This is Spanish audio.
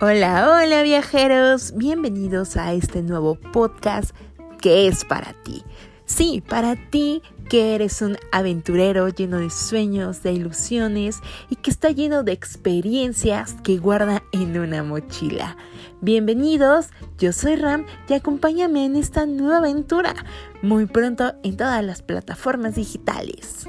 Hola, hola viajeros, bienvenidos a este nuevo podcast que es para ti. Sí, para ti que eres un aventurero lleno de sueños, de ilusiones y que está lleno de experiencias que guarda en una mochila. Bienvenidos, yo soy Ram y acompáñame en esta nueva aventura muy pronto en todas las plataformas digitales.